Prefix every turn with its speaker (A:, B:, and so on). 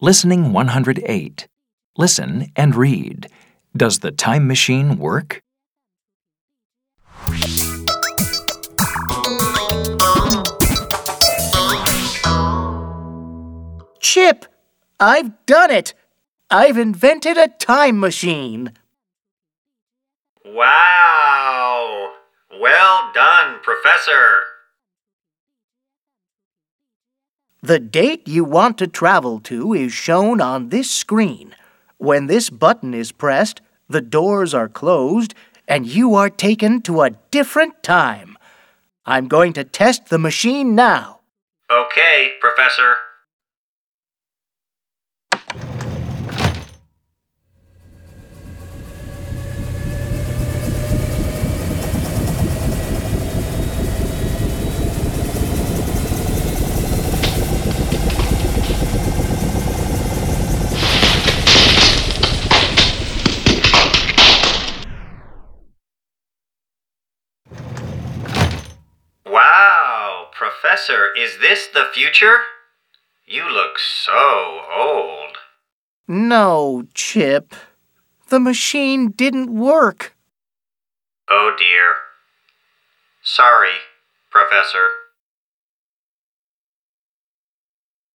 A: Listening 108. Listen and read. Does the time machine work?
B: Chip, I've done it. I've invented a time machine.
C: Wow! Well done, Professor.
B: The date you want to travel to is shown on this screen. When this button is pressed, the doors are closed and you are taken to a different time. I'm going to test the machine now.
C: Okay, Professor. Wow, Professor, is this the future? You look so old.
B: No, Chip. The machine didn't work.
C: Oh dear. Sorry, Professor.